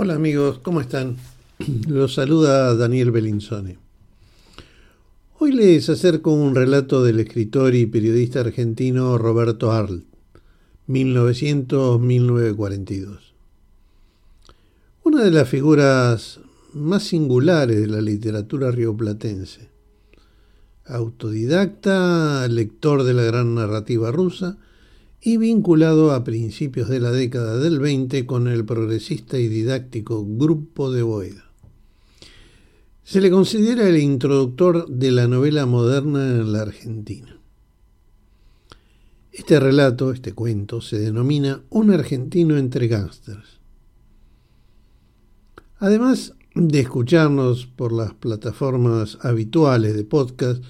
Hola amigos, ¿cómo están? Los saluda Daniel Belinzone. Hoy les acerco un relato del escritor y periodista argentino Roberto Arlt, 1900-1942. Una de las figuras más singulares de la literatura rioplatense. Autodidacta, lector de la gran narrativa rusa, y vinculado a principios de la década del 20 con el progresista y didáctico Grupo de Boeda. Se le considera el introductor de la novela moderna en la Argentina. Este relato, este cuento, se denomina Un argentino entre gángsters. Además de escucharnos por las plataformas habituales de podcast,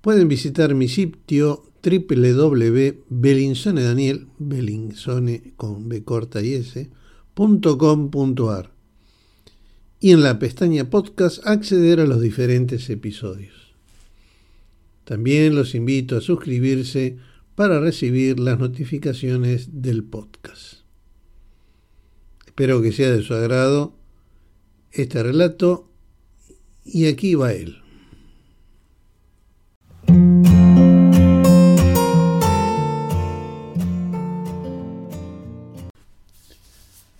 pueden visitar mi sitio www.belinsonedaniel, belinsone con B corta y S, y en la pestaña podcast acceder a los diferentes episodios. También los invito a suscribirse para recibir las notificaciones del podcast. Espero que sea de su agrado este relato y aquí va él.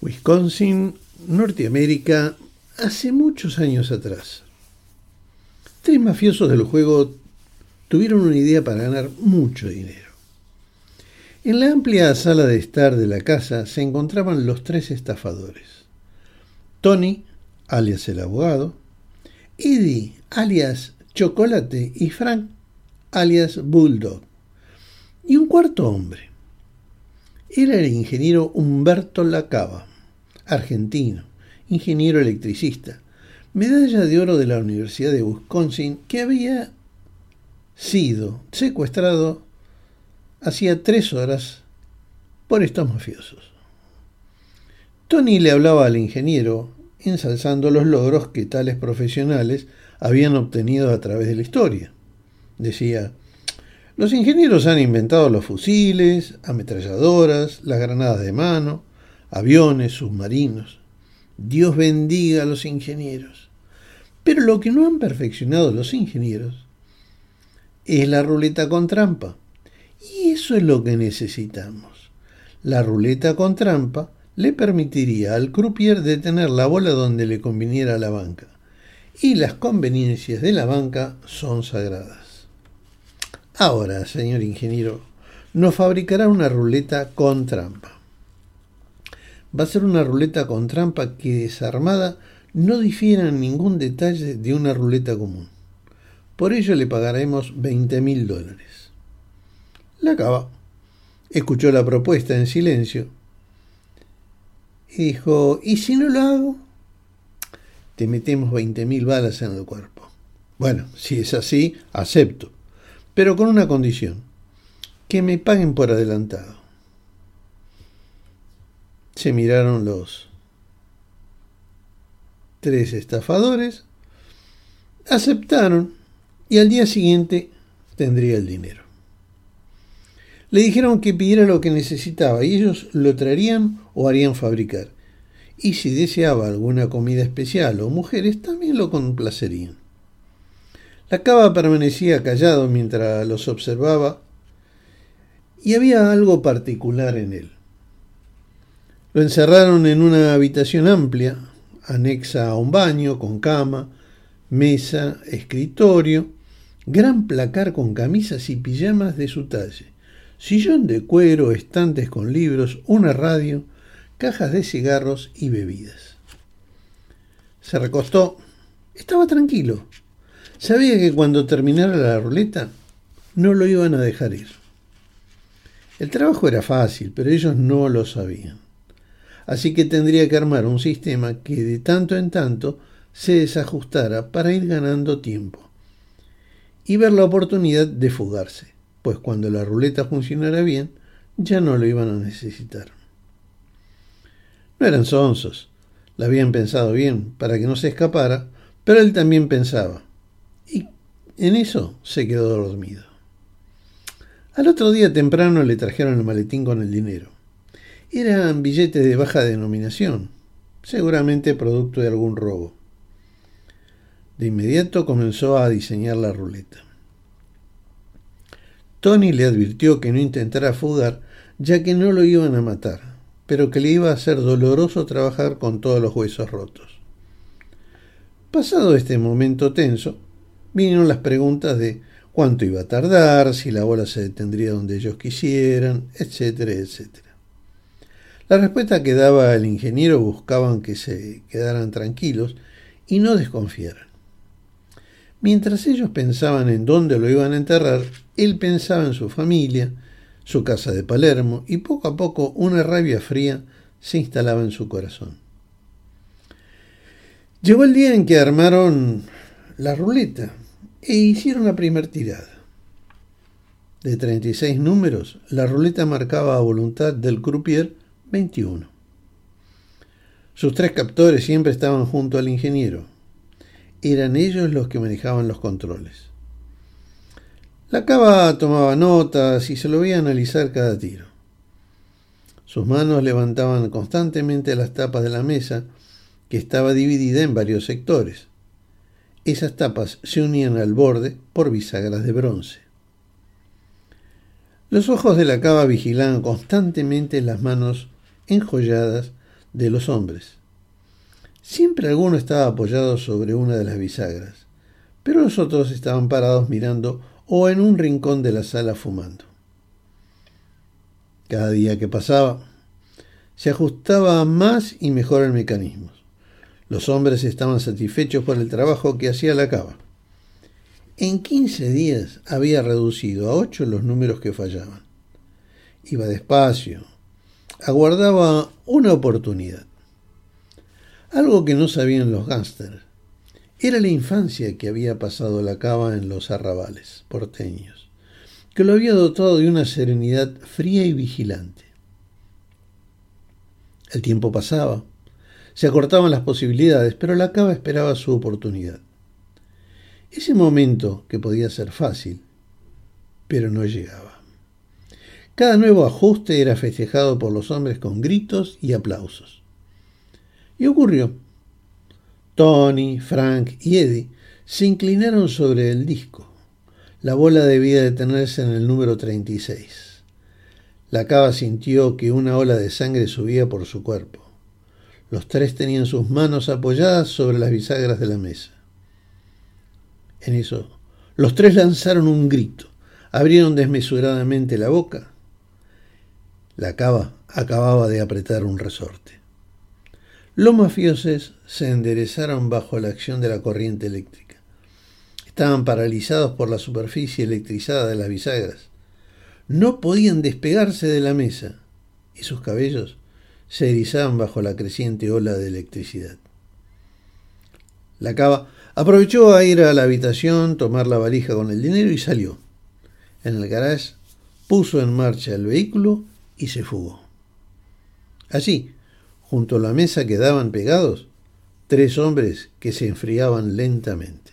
Wisconsin, Norteamérica, hace muchos años atrás. Tres mafiosos del juego tuvieron una idea para ganar mucho dinero. En la amplia sala de estar de la casa se encontraban los tres estafadores. Tony, alias el abogado, Eddie, alias Chocolate, y Frank, alias Bulldog. Y un cuarto hombre. Era el ingeniero Humberto Lacaba argentino, ingeniero electricista, medalla de oro de la Universidad de Wisconsin, que había sido secuestrado hacía tres horas por estos mafiosos. Tony le hablaba al ingeniero, ensalzando los logros que tales profesionales habían obtenido a través de la historia. Decía, los ingenieros han inventado los fusiles, ametralladoras, las granadas de mano, aviones, submarinos. Dios bendiga a los ingenieros. Pero lo que no han perfeccionado los ingenieros es la ruleta con trampa. Y eso es lo que necesitamos. La ruleta con trampa le permitiría al croupier detener la bola donde le conviniera a la banca. Y las conveniencias de la banca son sagradas. Ahora, señor ingeniero, nos fabricará una ruleta con trampa va a ser una ruleta con trampa que desarmada no difiera en ningún detalle de una ruleta común. Por ello le pagaremos 20 mil dólares. La acaba. Escuchó la propuesta en silencio y dijo, ¿y si no lo hago? Te metemos 20 mil balas en el cuerpo. Bueno, si es así, acepto, pero con una condición, que me paguen por adelantado. Se miraron los tres estafadores, aceptaron y al día siguiente tendría el dinero. Le dijeron que pidiera lo que necesitaba y ellos lo traerían o harían fabricar. Y si deseaba alguna comida especial o mujeres, también lo complacerían. La cava permanecía callado mientras los observaba y había algo particular en él. Lo encerraron en una habitación amplia, anexa a un baño, con cama, mesa, escritorio, gran placar con camisas y pijamas de su talle, sillón de cuero, estantes con libros, una radio, cajas de cigarros y bebidas. Se recostó. Estaba tranquilo. Sabía que cuando terminara la ruleta no lo iban a dejar ir. El trabajo era fácil, pero ellos no lo sabían así que tendría que armar un sistema que de tanto en tanto se desajustara para ir ganando tiempo y ver la oportunidad de fugarse, pues cuando la ruleta funcionara bien, ya no lo iban a necesitar. No eran sonsos, la habían pensado bien para que no se escapara, pero él también pensaba, y en eso se quedó dormido. Al otro día temprano le trajeron el maletín con el dinero. Eran billetes de baja denominación, seguramente producto de algún robo. De inmediato comenzó a diseñar la ruleta. Tony le advirtió que no intentara fugar, ya que no lo iban a matar, pero que le iba a ser doloroso trabajar con todos los huesos rotos. Pasado este momento tenso, vinieron las preguntas de cuánto iba a tardar, si la bola se detendría donde ellos quisieran, etcétera, etcétera. La respuesta que daba el ingeniero buscaban que se quedaran tranquilos y no desconfiaran. Mientras ellos pensaban en dónde lo iban a enterrar, él pensaba en su familia, su casa de Palermo, y poco a poco una rabia fría se instalaba en su corazón. Llegó el día en que armaron la ruleta e hicieron la primera tirada. De 36 números, la ruleta marcaba a voluntad del croupier 21. Sus tres captores siempre estaban junto al ingeniero. Eran ellos los que manejaban los controles. La cava tomaba notas y se lo veía analizar cada tiro. Sus manos levantaban constantemente las tapas de la mesa, que estaba dividida en varios sectores. Esas tapas se unían al borde por bisagras de bronce. Los ojos de la cava vigilaban constantemente las manos enjolladas de los hombres. Siempre alguno estaba apoyado sobre una de las bisagras, pero los otros estaban parados mirando o en un rincón de la sala fumando. Cada día que pasaba, se ajustaba más y mejor el mecanismo. Los hombres estaban satisfechos por el trabajo que hacía la cava. En 15 días había reducido a 8 los números que fallaban. Iba despacio, aguardaba una oportunidad. Algo que no sabían los gángsters era la infancia que había pasado la cava en los arrabales porteños, que lo había dotado de una serenidad fría y vigilante. El tiempo pasaba, se acortaban las posibilidades, pero la cava esperaba su oportunidad. Ese momento que podía ser fácil, pero no llegaba. Cada nuevo ajuste era festejado por los hombres con gritos y aplausos. Y ocurrió. Tony, Frank y Eddie se inclinaron sobre el disco. La bola debía detenerse en el número 36. La cava sintió que una ola de sangre subía por su cuerpo. Los tres tenían sus manos apoyadas sobre las bisagras de la mesa. En eso, los tres lanzaron un grito, abrieron desmesuradamente la boca la cava acababa de apretar un resorte. Los mafiosos se enderezaron bajo la acción de la corriente eléctrica. Estaban paralizados por la superficie electrizada de las bisagras. No podían despegarse de la mesa y sus cabellos se erizaban bajo la creciente ola de electricidad. La cava aprovechó a ir a la habitación, tomar la valija con el dinero y salió. En el garage puso en marcha el vehículo y se fugó. Allí, junto a la mesa quedaban pegados tres hombres que se enfriaban lentamente.